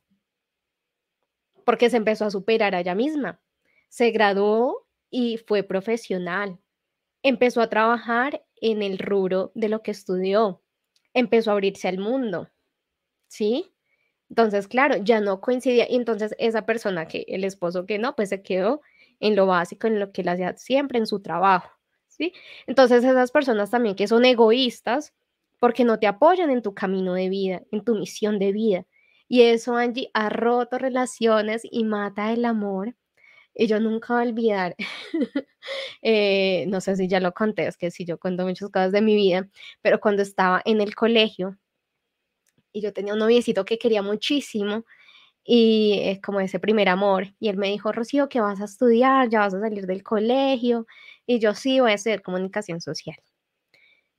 Porque se empezó a superar a ella misma. Se graduó y fue profesional empezó a trabajar en el rubro de lo que estudió, empezó a abrirse al mundo, ¿sí? Entonces, claro, ya no coincidía. Y entonces esa persona que el esposo que no, pues se quedó en lo básico, en lo que él hacía siempre, en su trabajo, ¿sí? Entonces esas personas también que son egoístas porque no te apoyan en tu camino de vida, en tu misión de vida. Y eso, Angie, ha roto relaciones y mata el amor y yo nunca voy a olvidar, eh, no sé si ya lo conté, es que sí, yo cuento muchas cosas de mi vida, pero cuando estaba en el colegio y yo tenía un noviecito que quería muchísimo y es como ese primer amor, y él me dijo, Rocío, que vas a estudiar, ya vas a salir del colegio, y yo sí voy a hacer comunicación social.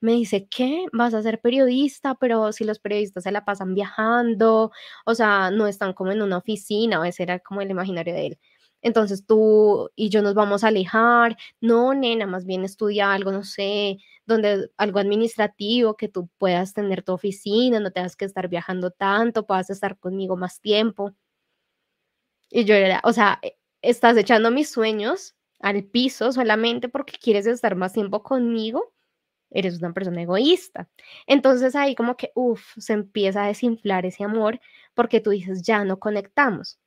Me dice, ¿qué? ¿Vas a ser periodista? Pero si los periodistas se la pasan viajando, o sea, no están como en una oficina, o ese era como el imaginario de él entonces tú y yo nos vamos a alejar. No, nena, más bien estudia algo, no sé, donde algo administrativo, que tú puedas tener tu oficina, no tengas que estar viajando tanto, puedas estar conmigo más tiempo. Y yo era, o sea, e, estás echando mis sueños al piso solamente porque quieres estar más tiempo conmigo, eres una persona egoísta. Entonces ahí como que, uff, se empieza a desinflar ese amor porque tú dices, ya no conectamos.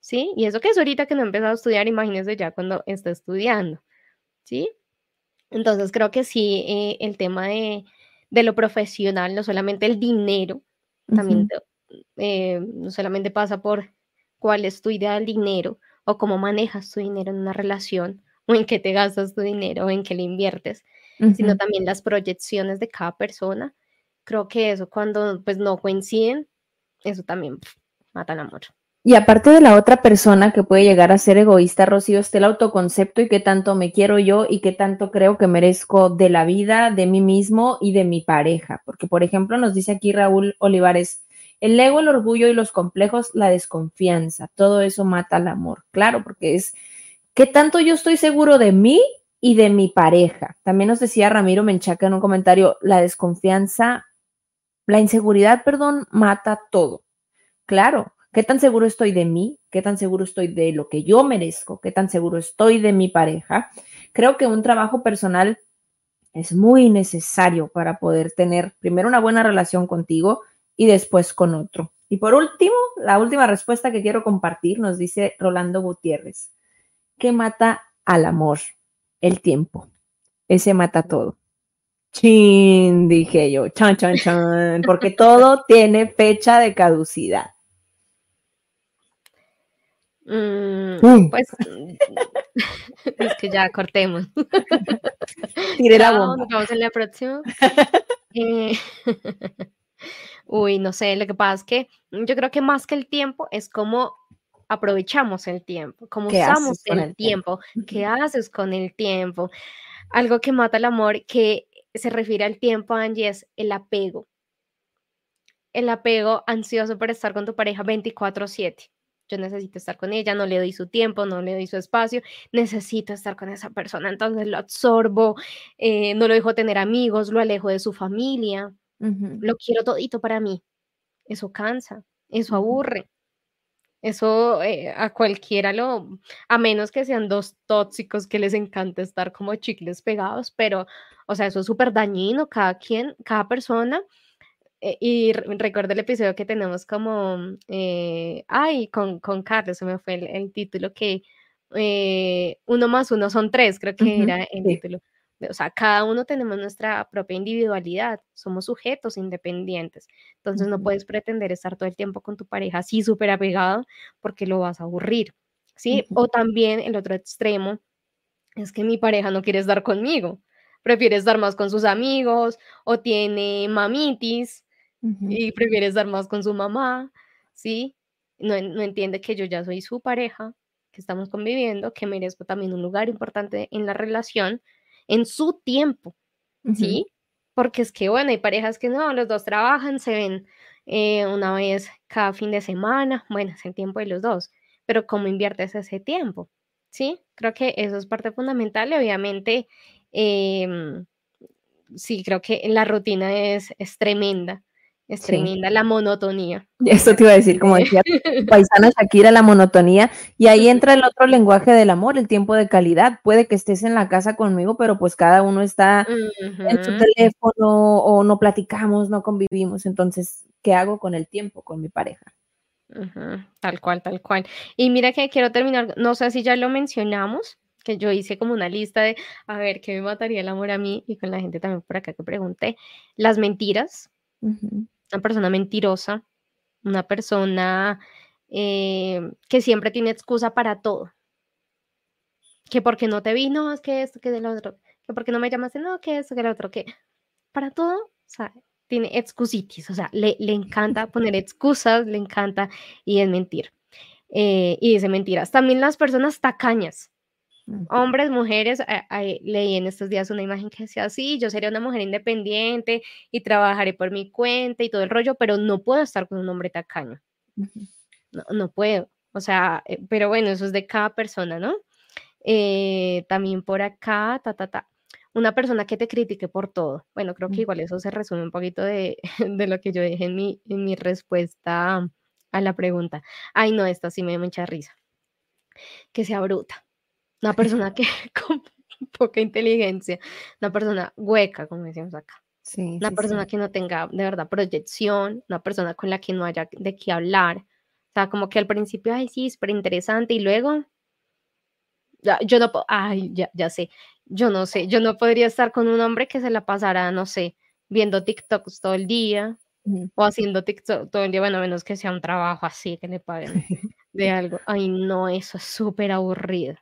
¿sí? Y eso que es ahorita que no he empezado a estudiar, imagínense ya cuando está estudiando, ¿sí? Entonces creo que sí, eh, el tema de, lo profesional, no solamente el dinero, también eh, no solamente pasa por cuál es tu idea del dinero o cómo manejas tu dinero en una relación o en qué te gastas tu dinero o en qué le inviertes, sino también las proyecciones de cada persona. Creo que eso cuando pues no coinciden, eso también mata el amor. Y aparte de la otra persona que puede llegar a ser egoísta, Rocío, está el autoconcepto y qué tanto me quiero yo y qué tanto creo que merezco de la vida, de mí mismo y de mi pareja. Porque, por ejemplo, nos dice aquí Raúl Olivares, el ego, el orgullo y los complejos, la desconfianza, todo eso mata el amor. Claro, porque es qué tanto yo estoy seguro de mí y de mi pareja. También nos decía Ramiro Menchaca en un comentario, la desconfianza, la inseguridad, perdón, mata todo. Claro, ¿Qué tan seguro estoy de mí? ¿Qué tan seguro estoy de lo que yo merezco? ¿Qué tan seguro estoy de mi pareja? Creo que un trabajo personal es muy necesario para poder tener primero una buena relación contigo, y después con otro. Y por último, la última respuesta que quiero compartir nos dice Rolando Gutiérrez. ¿Qué mata al amor? El tiempo. Ese mata todo. Chin, dije yo, chan, chan, chan, porque todo tiene fecha de caducidad. Mm, pues es que ya cortemos. Tire la bomba. Nos vemos en la próxima. Eh, uy, no sé, lo que pasa es que yo creo que más que el tiempo es como aprovechamos el tiempo, como usamos el, tiempo? qué haces con el tiempo. Algo que mata el amor que se refiere al tiempo, Angie, es el apego. El apego ansioso por estar con tu pareja 24/7 yo necesito estar con ella, no le doy su tiempo, no le doy su espacio, necesito estar con esa persona, entonces lo absorbo, eh, no lo dejo tener amigos, lo alejo de su familia, lo quiero todito para mí. Eso cansa, eso aburre. Eso eh, a cualquiera lo, a menos que sean dos tóxicos que les encanta estar como chicles pegados, pero, o sea, eso es súper dañino, cada quien, cada persona eh, y recuerdo el episodio que tenemos como, eh, ay, con, con Carlos, se me fue el, título, que eh, uno más uno son tres, creo que era el título. O sea, cada uno tenemos nuestra propia individualidad, somos sujetos independientes. Entonces no puedes pretender estar todo el tiempo con tu pareja así súper apegado porque lo vas a aburrir, ¿sí? O también el otro extremo es que mi pareja no quiere estar conmigo, prefiere estar más con sus amigos o tiene mamitis, y prefiere estar más con su mamá, ¿sí? No, no, entiende que yo ya soy su pareja, que estamos conviviendo, que merezco también un lugar importante en la relación, en su tiempo, ¿sí? Porque es que, bueno, hay parejas que no, los dos trabajan, se ven eh, una vez cada fin de semana, bueno, es el tiempo de los dos, pero ¿cómo inviertes ese tiempo? ¿Sí? Creo que eso es parte fundamental y obviamente, em, sí, creo que la rutina es, es tremenda es tremenda la monotonía. Eso te iba a decir, como decía paisana Shakira, la monotonía. Y ahí entra el otro lenguaje del amor, el tiempo de calidad. Puede que estés en la casa conmigo, pero pues cada uno está en su teléfono o no platicamos, no convivimos. Entonces, ¿qué hago con el tiempo con mi pareja? Tal cual, tal cual. Y mira que quiero terminar, no sé si ya lo mencionamos, que yo hice como una lista de, a ver, ¿qué me mataría el amor a mí? Y con la gente también por acá que pregunté, las mentiras una persona mentirosa, una persona eh, que siempre tiene excusa para todo. Que porque no te vi, no, es que esto, que del otro, que porque no me llamaste, no, que esto, que el otro, que para todo, o sea, tiene excusitis, o sea, le, le encanta poner excusas, le encanta y es mentir. Eh, y dice mentiras. También las personas tacañas, hombres, mujeres, leí en estos días una imagen que decía, sí, yo sería una mujer independiente y trabajaré por mi cuenta y todo el rollo, pero no puedo estar con un hombre tacaño. no, no, puedo. O sea, eh, pero bueno, eso es de cada persona, ¿no? Eh, también por acá, ta, ta, ta. Una persona que te critique por todo. Bueno, creo que igual eso se resume un poquito de, de lo que yo dije en mi, en mi respuesta a la pregunta. Ay, no, esta sí me da mucha risa. Que sea bruta una persona que con poca inteligencia, una persona hueca, como decimos acá. una persona que no tenga de verdad proyección, una persona con la que no haya de qué hablar. O sea, como que al principio, ay, sí, súper interesante, y luego, yo no, ay, ya, ya sé, yo no sé, yo no podría estar con un hombre que se la pasara, no sé, viendo TikToks todo el día, o haciendo TikTok todo el día, bueno, menos que sea un trabajo así, que le paguen de algo. Ay, no, eso es súper aburrido.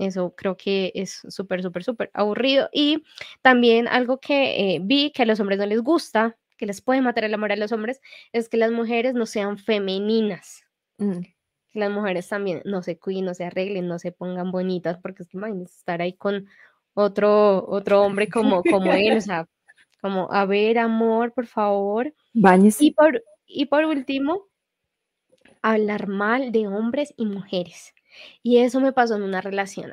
Eso creo que es súper, súper, súper aburrido. Y también algo que eh, vi que a los hombres no les gusta, que les puede matar el amor a los hombres, es que las mujeres no sean femeninas. Mm. Que las mujeres también no se cuiden, no se arreglen, no se pongan bonitas, porque es que imagínense estar ahí con otro, otro hombre como, como él, o sea, como, a ver, amor, por favor. Báñese. Y por, y por último, hablar mal de hombres y mujeres. Y eso me pasó en una relación.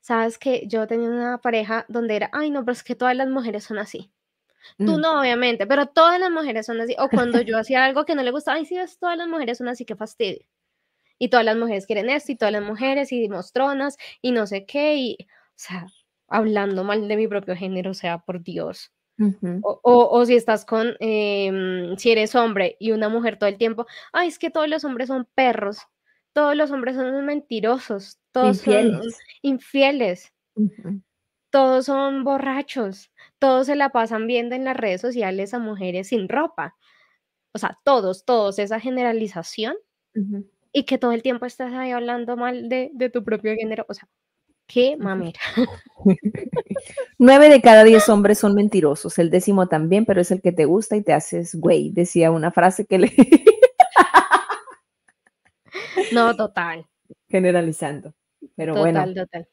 Sabes que yo tenía una pareja donde era, ay, no, pero es que todas las mujeres son así. Tú mm. no, obviamente, pero todas las mujeres son así. O cuando yo hacía algo que no le gustaba, ay, sí, todas las mujeres son así, qué fastidio. Y todas las mujeres quieren esto, y todas las mujeres, y mostronas, y no sé qué, y, o sea, hablando mal de mi propio género, o sea, por Dios. o, si estás con, em, si eres hombre y una mujer todo el tiempo, ay, es que todos los hombres son perros, todos los hombres son mentirosos, todos son infieles, todos son borrachos, todos se la pasan viendo en las redes sociales a mujeres sin ropa. O sea, todos, todos, esa generalización y que todo el tiempo estás ahí hablando mal de, de tu propio género. O sea, qué mamera. Nueve de cada diez hombres son mentirosos, el décimo también, pero es el que te gusta y te haces güey, decía una frase que le... no, total. Generalizando, pero bueno. Total,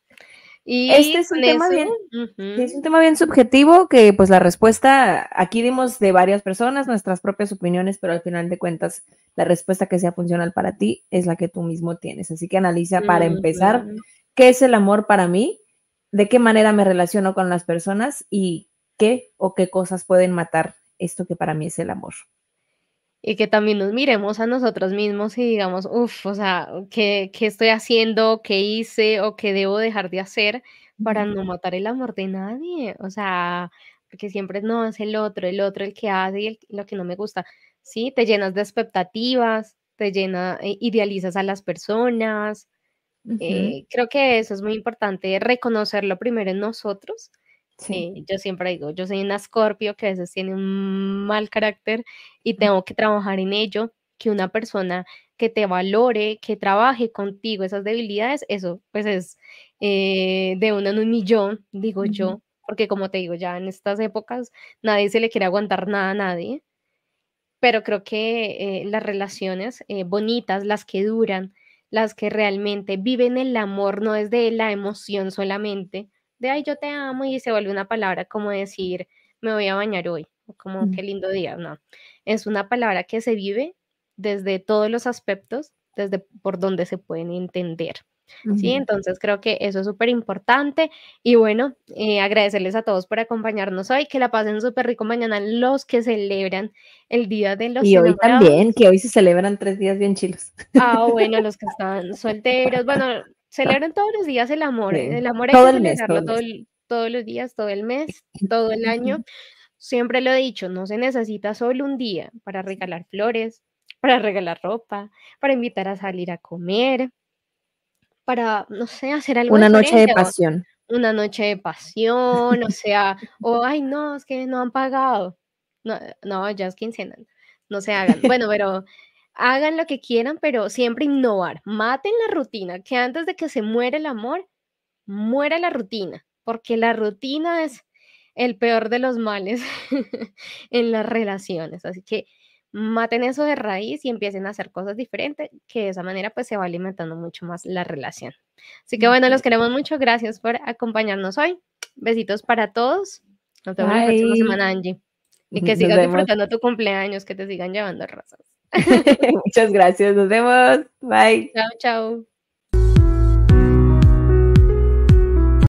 Y este es un tema bien, es un tema bien subjetivo que pues la respuesta, aquí dimos de varias personas nuestras propias opiniones, pero al final de cuentas la respuesta que sea funcional para ti es la que tú mismo tienes. Así que analiza para empezar qué es el amor para mí, de qué manera me relaciono con las personas y qué o qué cosas pueden matar esto que para mí es el amor. Y que también nos miremos a nosotros mismos y digamos, uff, o sea, ¿qué, ¿qué, estoy haciendo? ¿Qué hice? ¿O qué debo dejar de hacer para no matar el amor de nadie? O sea, porque siempre no es el otro, el otro el que hace y lo que no me gusta. Sí, te llenas de expectativas, te llena, eh, idealizas a las personas, eh, creo que eso es muy importante, reconocerlo primero en nosotros. Sí. Eh, yo siempre digo, yo soy una escorpio que a veces tiene un mal carácter y tengo que trabajar en ello, que una persona que te valore, que trabaje contigo esas debilidades, eso pues es eh, de uno en un millón, digo yo, porque como te digo, ya en estas épocas nadie se le quiere aguantar nada a nadie, pero creo que las relaciones bonitas, las que duran, las que realmente viven el amor, no es de la emoción solamente, de ay, yo te amo y se vuelve una palabra como decir, me voy a bañar hoy, o como qué lindo día, no. Es una palabra que se vive desde todos los aspectos, desde por donde se pueden entender. ¿sí? Entonces creo que eso es súper importante y bueno, eh, agradecerles a todos por acompañarnos hoy, que la pasen súper rico mañana los que celebran el Día de los Y hoy también, que hoy se celebran tres días bien chilos. Ah, bueno, los que están solteros, bueno, celebran todos los días el amor, el amor hay todo que el mes, todos los días, todo el mes, todo el año. Siempre lo he dicho, no se necesita solo un día para regalar flores, para regalar ropa, para invitar a salir a comer, para, no sé, hacer algo. Una noche de pasión. Una noche de pasión, o sea, o ay, no, es que no han pagado. No, no ya es quincena, no se hagan. Bueno, pero hagan lo que quieran, pero siempre innovar. Maten la rutina, que antes de que se muera el amor, muera la rutina, porque la rutina es el peor de los males en las relaciones. Así que maten eso de raíz y empiecen a hacer cosas diferentes, que de esa manera pues se va alimentando mucho más la relación. Así que bueno, los queremos mucho, gracias por acompañarnos hoy. Besitos para todos. Nos vemos la próxima semana, Angie. Y que sigas disfrutando tu cumpleaños, que te sigan llevando rosas. Muchas gracias, nos vemos. Bye. Chao, chao.